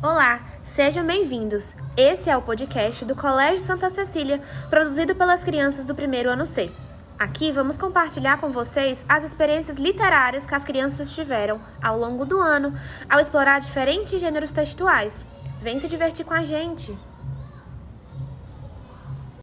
Olá, sejam bem-vindos. Esse é o podcast do Colégio Santa Cecília, produzido pelas crianças do primeiro ano C. Aqui vamos compartilhar com vocês as experiências literárias que as crianças tiveram ao longo do ano ao explorar diferentes gêneros textuais. Vem se divertir com a gente!